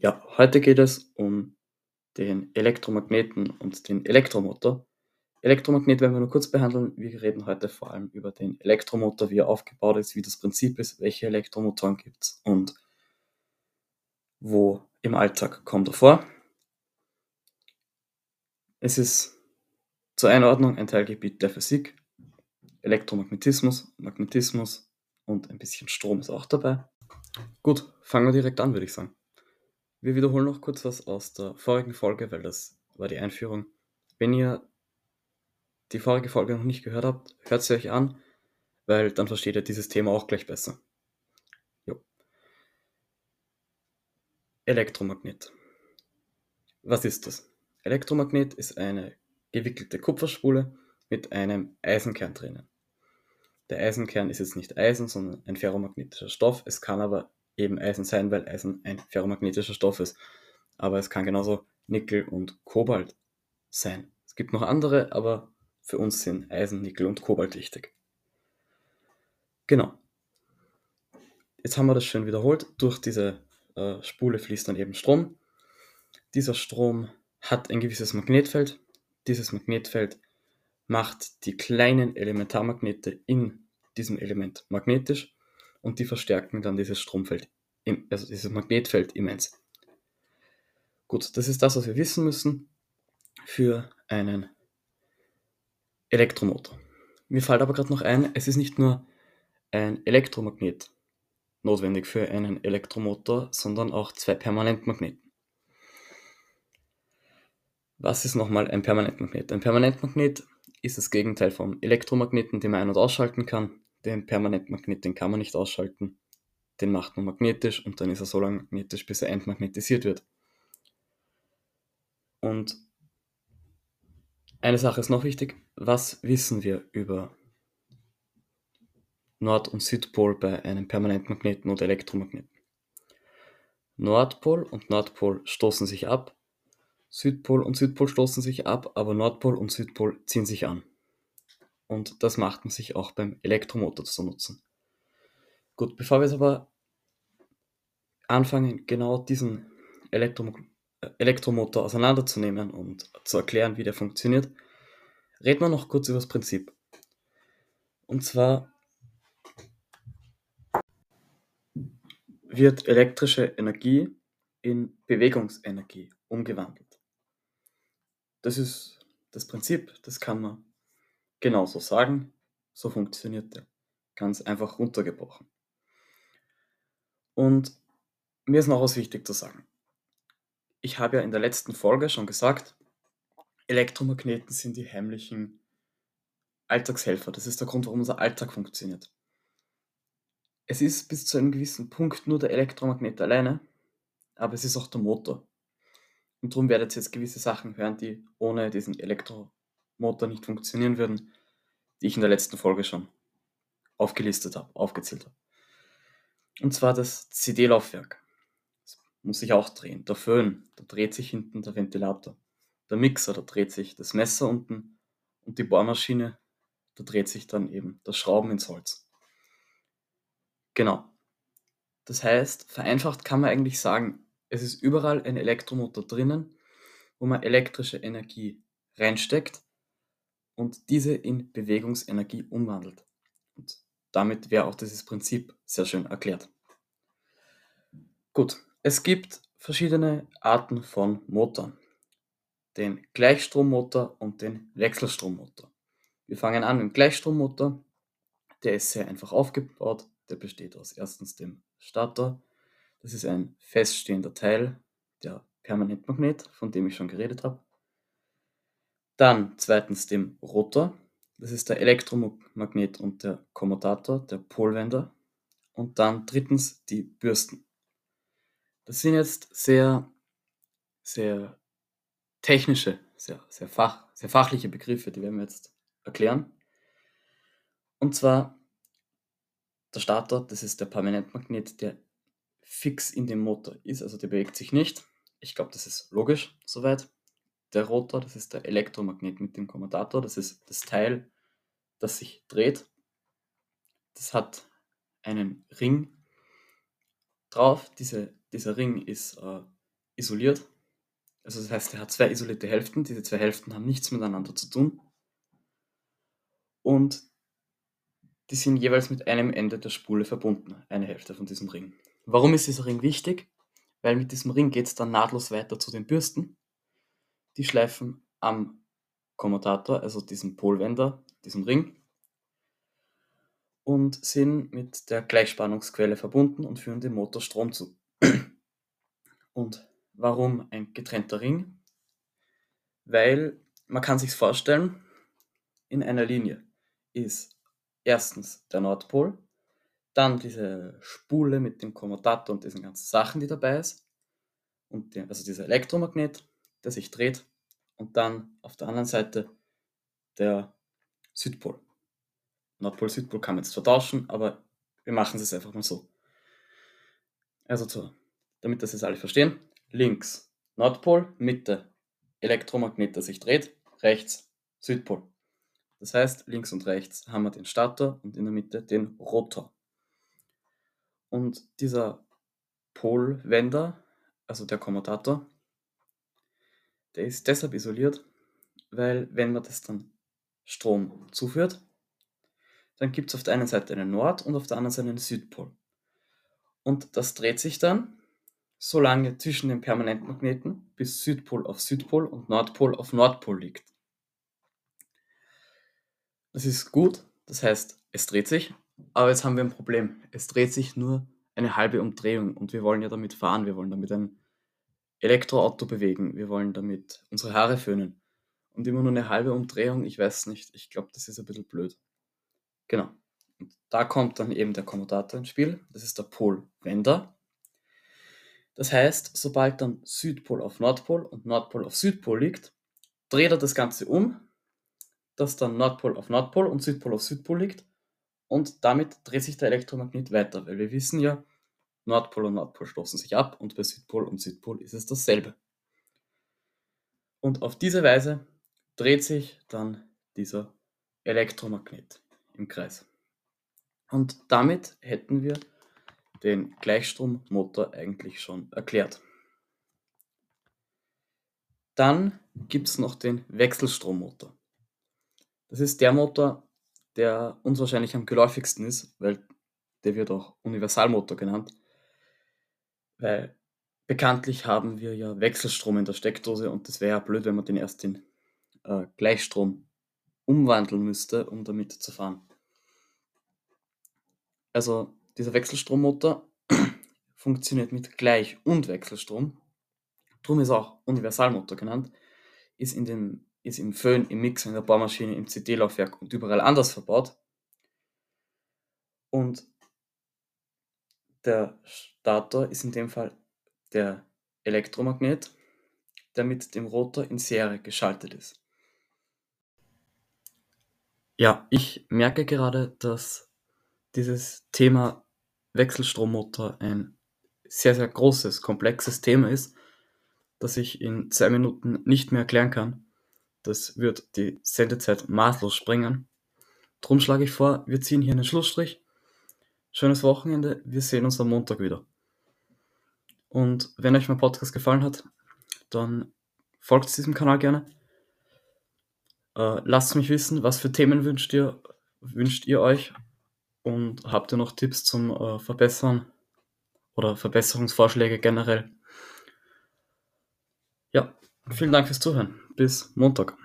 Ja, heute geht es um den Elektromagneten und den Elektromotor. Elektromagnet werden wir nur kurz behandeln. Wir reden heute vor allem über den Elektromotor, wie er aufgebaut ist, wie das Prinzip ist, welche Elektromotoren gibt es und wo im Alltag kommt er vor. Es ist zur Einordnung ein Teilgebiet der Physik, Elektromagnetismus, Magnetismus und ein bisschen Strom ist auch dabei. Gut, fangen wir direkt an, würde ich sagen. Wir wiederholen noch kurz was aus der vorigen Folge, weil das war die Einführung. Wenn ihr die vorige Folge noch nicht gehört habt, hört sie euch an, weil dann versteht ihr dieses Thema auch gleich besser. Jo. Elektromagnet. Was ist das? Elektromagnet ist eine gewickelte Kupferspule mit einem Eisenkern drinnen. Der Eisenkern ist jetzt nicht Eisen, sondern ein ferromagnetischer Stoff. Es kann aber eben Eisen sein, weil Eisen ein ferromagnetischer Stoff ist. Aber es kann genauso Nickel und Kobalt sein. Es gibt noch andere, aber für uns sind Eisen, Nickel und Kobalt wichtig. Genau. Jetzt haben wir das schön wiederholt. Durch diese äh, Spule fließt dann eben Strom. Dieser Strom hat ein gewisses Magnetfeld. Dieses Magnetfeld macht die kleinen Elementarmagnete in diesem Element magnetisch und die verstärken dann dieses Stromfeld, also dieses Magnetfeld immens. Gut, das ist das, was wir wissen müssen für einen Elektromotor. Mir fällt aber gerade noch ein, es ist nicht nur ein Elektromagnet notwendig für einen Elektromotor, sondern auch zwei Permanentmagneten. Was ist nochmal ein Permanentmagnet? Ein Permanentmagnet ist das Gegenteil vom Elektromagneten, den man ein- und ausschalten kann. Den Permanentmagnet, den kann man nicht ausschalten. Den macht man magnetisch und dann ist er so lange magnetisch, bis er entmagnetisiert wird. Und eine Sache ist noch wichtig. Was wissen wir über Nord- und Südpol bei einem Permanentmagneten oder Elektromagneten? Nordpol und Nordpol stoßen sich ab, Südpol und Südpol stoßen sich ab, aber Nordpol und Südpol ziehen sich an. Und das macht man sich auch beim Elektromotor zu nutzen. Gut, bevor wir jetzt aber anfangen, genau diesen Elektro Elektromotor auseinanderzunehmen und zu erklären, wie der funktioniert, reden wir noch kurz über das Prinzip. Und zwar wird elektrische Energie in Bewegungsenergie umgewandelt. Das ist das Prinzip, das kann man genauso sagen. So funktioniert der. Ganz einfach runtergebrochen. Und mir ist noch was wichtig zu sagen. Ich habe ja in der letzten Folge schon gesagt, Elektromagneten sind die heimlichen Alltagshelfer. Das ist der Grund, warum unser Alltag funktioniert. Es ist bis zu einem gewissen Punkt nur der Elektromagnet alleine, aber es ist auch der Motor. Und darum werdet ihr jetzt gewisse Sachen hören, die ohne diesen Elektromotor nicht funktionieren würden, die ich in der letzten Folge schon aufgelistet habe, aufgezählt habe. Und zwar das CD-Laufwerk. Das muss sich auch drehen. Der Föhn, da dreht sich hinten der Ventilator. Der Mixer, da dreht sich das Messer unten. Und die Bohrmaschine, da dreht sich dann eben das Schrauben ins Holz. Genau. Das heißt, vereinfacht kann man eigentlich sagen, es ist überall ein Elektromotor drinnen, wo man elektrische Energie reinsteckt und diese in Bewegungsenergie umwandelt. Und damit wäre auch dieses Prinzip sehr schön erklärt. Gut, es gibt verschiedene Arten von Motoren. Den Gleichstrommotor und den Wechselstrommotor. Wir fangen an mit dem Gleichstrommotor. Der ist sehr einfach aufgebaut. Der besteht aus erstens dem Stator. Das ist ein feststehender Teil, der Permanentmagnet, von dem ich schon geredet habe. Dann zweitens dem Rotor. Das ist der Elektromagnet und der Kommutator, der Polwender. Und dann drittens die Bürsten. Das sind jetzt sehr, sehr technische, sehr, sehr, fach, sehr fachliche Begriffe, die werden wir jetzt erklären. Und zwar der Starter, das ist der Permanentmagnet, der fix in dem Motor ist, also der bewegt sich nicht. Ich glaube, das ist logisch soweit der Rotor, das ist der Elektromagnet mit dem Kommutator, das ist das Teil, das sich dreht. Das hat einen Ring drauf. Diese, dieser Ring ist äh, isoliert. Also das heißt, er hat zwei isolierte Hälften. Diese zwei Hälften haben nichts miteinander zu tun. Und die sind jeweils mit einem Ende der Spule verbunden, eine Hälfte von diesem Ring. Warum ist dieser Ring wichtig? Weil mit diesem Ring geht es dann nahtlos weiter zu den Bürsten. Die schleifen am Kommutator, also diesem Polwender, diesem Ring, und sind mit der Gleichspannungsquelle verbunden und führen dem Motor Strom zu. Und warum ein getrennter Ring? Weil man kann sich vorstellen, in einer Linie ist erstens der Nordpol, dann diese Spule mit dem Kommutator und diesen ganzen Sachen, die dabei ist, und der, also dieser Elektromagnet, der sich dreht, und dann auf der anderen Seite der Südpol. Nordpol, Südpol kann man jetzt vertauschen, aber wir machen es einfach mal so. Also so, damit das jetzt alle verstehen, links Nordpol, Mitte Elektromagnet, der sich dreht, rechts Südpol. Das heißt, links und rechts haben wir den Stator und in der Mitte den Rotor. Und dieser Polwender, also der Kommutator, der ist deshalb isoliert, weil wenn man das dann Strom zuführt, dann gibt es auf der einen Seite einen Nord- und auf der anderen Seite einen Südpol. Und das dreht sich dann so lange zwischen den Permanentmagneten, bis Südpol auf Südpol und Nordpol auf Nordpol liegt. Das ist gut, das heißt, es dreht sich, aber jetzt haben wir ein Problem. Es dreht sich nur eine halbe Umdrehung und wir wollen ja damit fahren, wir wollen damit ein Elektroauto bewegen, wir wollen damit unsere Haare föhnen. Und immer nur eine halbe Umdrehung, ich weiß nicht, ich glaube, das ist ein bisschen blöd. Genau. Und da kommt dann eben der Kommutator ins Spiel, das ist der Polwender. Das heißt, sobald dann Südpol auf Nordpol und Nordpol auf Südpol liegt, dreht er das Ganze um, dass dann Nordpol auf Nordpol und Südpol auf Südpol liegt und damit dreht sich der Elektromagnet weiter, weil wir wissen ja, Nordpol und Nordpol stoßen sich ab und bei Südpol und Südpol ist es dasselbe. Und auf diese Weise dreht sich dann dieser Elektromagnet im Kreis. Und damit hätten wir den Gleichstrommotor eigentlich schon erklärt. Dann gibt es noch den Wechselstrommotor. Das ist der Motor, der uns wahrscheinlich am geläufigsten ist, weil der wird auch Universalmotor genannt. Weil bekanntlich haben wir ja Wechselstrom in der Steckdose und das wäre ja blöd, wenn man den erst in äh, Gleichstrom umwandeln müsste, um damit zu fahren. Also dieser Wechselstrommotor funktioniert mit Gleich- und Wechselstrom. Darum ist auch Universalmotor genannt. Ist, in dem, ist im Föhn, im Mixer, in der Bohrmaschine, im CD-Laufwerk und überall anders verbaut. Und der Stator ist in dem Fall der Elektromagnet, der mit dem Rotor in Serie geschaltet ist. Ja, ich merke gerade, dass dieses Thema Wechselstrommotor ein sehr, sehr großes, komplexes Thema ist, das ich in zwei Minuten nicht mehr erklären kann. Das wird die Sendezeit maßlos sprengen. Drum schlage ich vor, wir ziehen hier einen Schlussstrich schönes Wochenende. Wir sehen uns am Montag wieder. Und wenn euch mein Podcast gefallen hat, dann folgt diesem Kanal gerne. Äh, lasst mich wissen, was für Themen wünscht ihr, wünscht ihr euch und habt ihr noch Tipps zum äh, Verbessern oder Verbesserungsvorschläge generell. Ja, vielen Dank fürs Zuhören. Bis Montag.